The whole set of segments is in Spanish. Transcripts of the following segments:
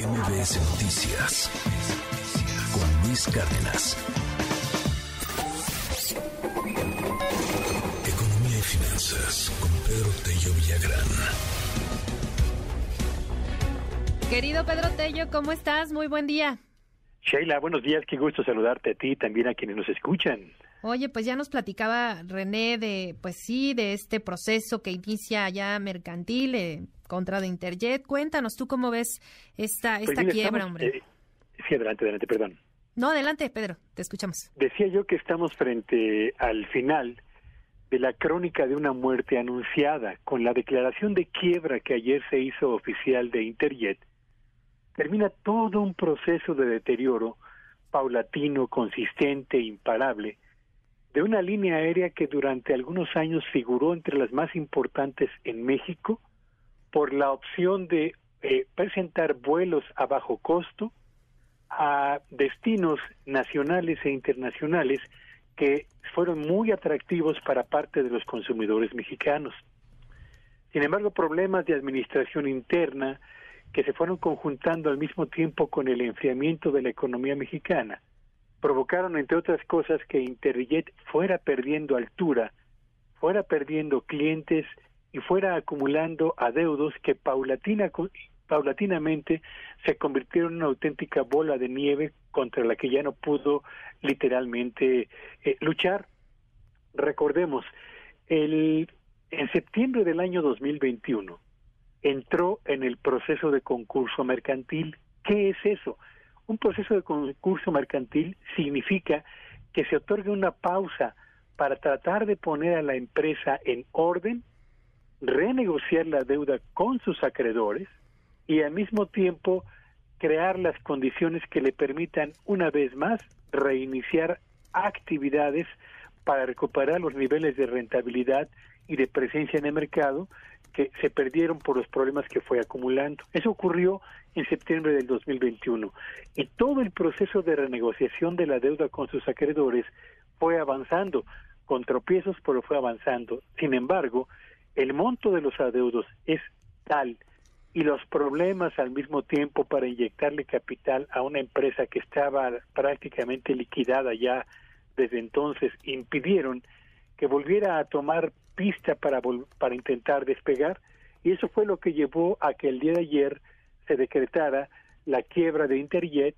MBS Noticias con Luis Cárdenas. Economía y finanzas con Pedro Tello Villagrán. Querido Pedro Tello, ¿cómo estás? Muy buen día. Sheila, buenos días, qué gusto saludarte a ti y también a quienes nos escuchan. Oye, pues ya nos platicaba René de, pues sí, de este proceso que inicia ya mercantil eh, contra de Interjet. Cuéntanos tú cómo ves esta, Pues esta mira, quiebra, estamos, hombre. eh, sí, adelante, adelante, perdón. No, adelante, Pedro, te escuchamos. Decía yo que estamos frente al final de la crónica de una muerte anunciada con la declaración de quiebra que ayer se hizo oficial de Interjet. Termina todo un proceso de deterioro paulatino, consistente, imparable, de una línea aérea que durante algunos años figuró entre las más importantes en México por la opción de eh, presentar vuelos a bajo costo a destinos nacionales e internacionales que fueron muy atractivos para parte de los consumidores mexicanos. Sin embargo, problemas de administración interna que se fueron conjuntando al mismo tiempo con el enfriamiento de la economía mexicana provocaron, entre otras cosas, que Interjet fuera perdiendo altura, fuera perdiendo clientes y fuera acumulando adeudos que paulatina, paulatinamente se convirtieron en una auténtica bola de nieve contra la que ya no pudo literalmente eh, luchar. Recordemos, el, en septiembre del año 2021 entró en el proceso de concurso mercantil. ¿Qué es eso? Un proceso de concurso mercantil significa que se otorgue una pausa para tratar de poner a la empresa en orden, renegociar la deuda con sus acreedores y al mismo tiempo crear las condiciones que le permitan una vez más reiniciar actividades para recuperar los niveles de rentabilidad y de presencia en el mercado que se perdieron por los problemas que fue acumulando. Eso ocurrió en septiembre del 2021 y todo el proceso de renegociación de la deuda con sus acreedores fue avanzando con tropiezos, pero fue avanzando. Sin embargo, el monto de los adeudos es tal y los problemas al mismo tiempo para inyectarle capital a una empresa que estaba prácticamente liquidada ya desde entonces impidieron que volviera a tomar pista para para intentar despegar. Y eso fue lo que llevó a que el día de ayer se decretara la quiebra de Interjet,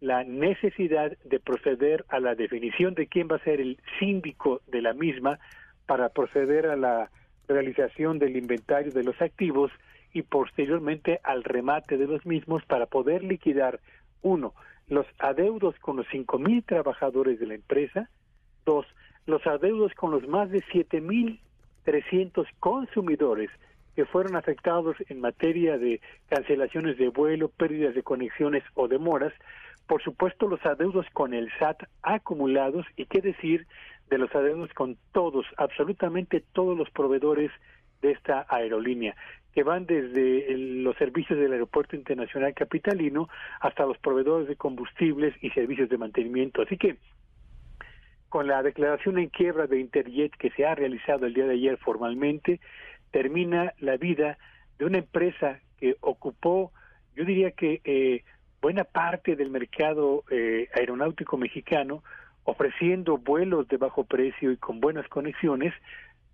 la necesidad de proceder a la definición de quién va a ser el síndico de la misma para proceder a la realización del inventario de los activos y posteriormente al remate de los mismos para poder liquidar uno los adeudos con los cinco mil trabajadores de la empresa, dos los adeudos con los más de siete mil trescientos consumidores que fueron afectados en materia de cancelaciones de vuelo, pérdidas de conexiones o demoras, por supuesto los adeudos con el SAT acumulados y qué decir de los adeudos con todos, absolutamente todos los proveedores de esta aerolínea, que van desde el, los servicios del Aeropuerto Internacional Capitalino hasta los proveedores de combustibles y servicios de mantenimiento. Así que con la declaración en quiebra de Interjet que se ha realizado el día de ayer formalmente, termina la vida de una empresa que ocupó, yo diría que eh, buena parte del mercado eh, aeronáutico mexicano, ofreciendo vuelos de bajo precio y con buenas conexiones,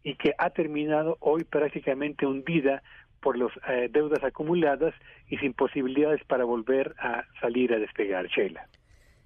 y que ha terminado hoy prácticamente hundida por las eh, deudas acumuladas y sin posibilidades para volver a salir a despegar, Sheila.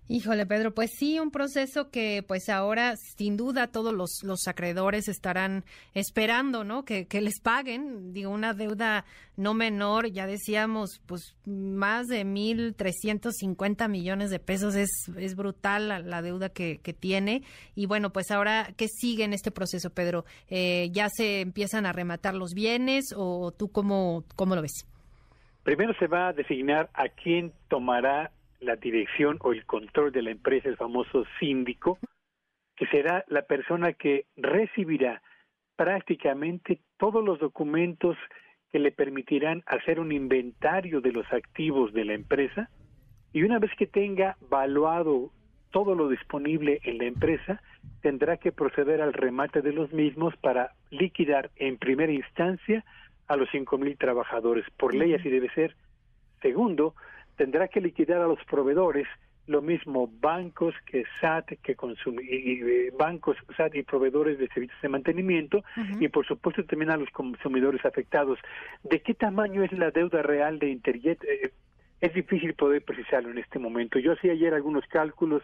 Híjole, Pedro, pues sí, un proceso que pues ahora sin duda todos los, los acreedores estarán esperando, ¿no? Que, que les paguen, digo, una deuda no menor, ya decíamos, pues más de 1.350 millones de pesos, es, es brutal la, la deuda que, que, tiene. Y bueno, pues ahora, ¿qué sigue en este proceso, Pedro? Eh, ¿Ya se empiezan a rematar los bienes o tú cómo, cómo lo ves? Primero se va a designar a quién tomará la dirección o el control de la empresa, el famoso síndico, que será la persona que recibirá prácticamente todos los documentos que le permitirán hacer un inventario de los activos de la empresa. Y una vez que tenga valuado todo lo disponible en la empresa, tendrá que proceder al remate de los mismos para liquidar en primera instancia a los cinco mil trabajadores. Por ley así debe ser, Segundo, tendrá que liquidar a los proveedores lo mismo bancos que SAT que y, bancos SAT y proveedores de servicios de mantenimiento y por supuesto también a los consumidores afectados. ¿De qué tamaño es la deuda real de Interjet? Eh, es difícil poder precisarlo en este momento. Yo hacía ayer algunos cálculos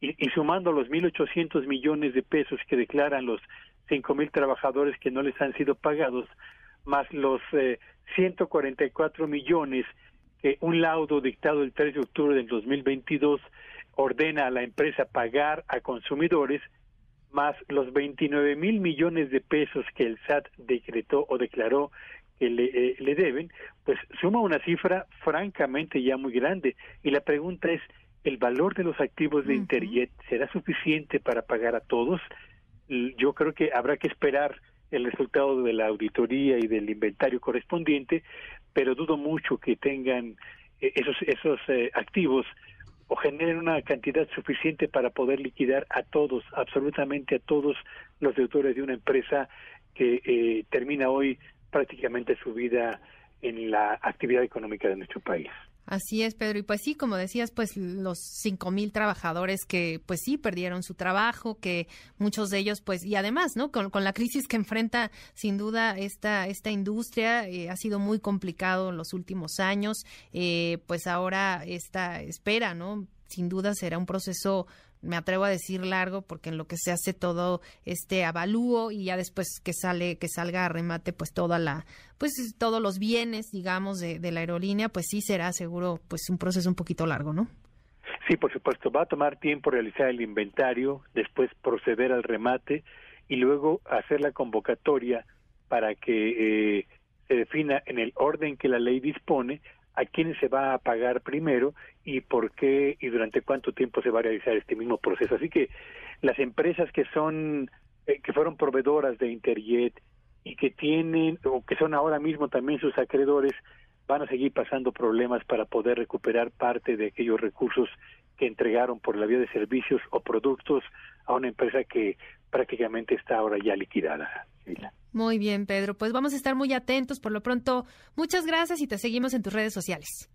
y, y sumando los 1.800 millones de pesos que declaran los 5.000 trabajadores que no les han sido pagados, más los eh, 144 millones que un laudo dictado el 3 de octubre del 2022 ordena a la empresa pagar a consumidores, más los 29 mil millones de pesos que el SAT decretó o declaró que le, eh, le deben, pues suma una cifra francamente ya muy grande. Y la pregunta es, ¿el valor de los activos de Interjet será suficiente para pagar a todos? Yo creo que habrá que esperar el resultado de la auditoría y del inventario correspondiente, pero dudo mucho que tengan eh, esos esos eh, activos o generen una cantidad suficiente para poder liquidar a todos, absolutamente a todos los deudores de una empresa que eh, termina hoy prácticamente su vida en la actividad económica de nuestro país. Así es, Pedro. Y pues sí, como decías, pues los cinco mil trabajadores que pues sí perdieron su trabajo, que muchos de ellos pues y además, ¿no? Con, la crisis que enfrenta sin duda esta esta industria eh, ha sido muy complicado en los últimos años. Eh, pues ahora esta espera, ¿no? Sin duda será un proceso me atrevo a decir largo porque en lo que se hace todo este avalúo y ya después que sale que salga a remate pues toda la pues todos los bienes digamos de, de la aerolínea pues sí será seguro pues un proceso un poquito largo no sí por supuesto. Va a tomar tiempo realizar el inventario después proceder al remate y luego hacer la convocatoria para que eh, se defina en el orden que la ley dispone a quién se va a pagar primero y por qué y durante cuánto tiempo se va a realizar este mismo proceso. Así que las empresas que son eh, que fueron proveedoras de Interjet y que tienen o que son ahora mismo también sus acreedores van a seguir pasando problemas para poder recuperar parte de aquellos recursos que entregaron por la vía de servicios o productos a una empresa que prácticamente está ahora ya liquidada. Muy bien, Pedro. Pues vamos a estar muy atentos. Por lo pronto, muchas gracias y te seguimos en tus redes sociales.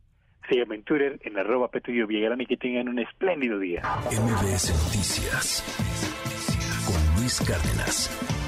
Sígueme en Twitter en arroba Petrillo Villagrán y que tengan un espléndido día. MBS Noticias con Luis Cárdenas.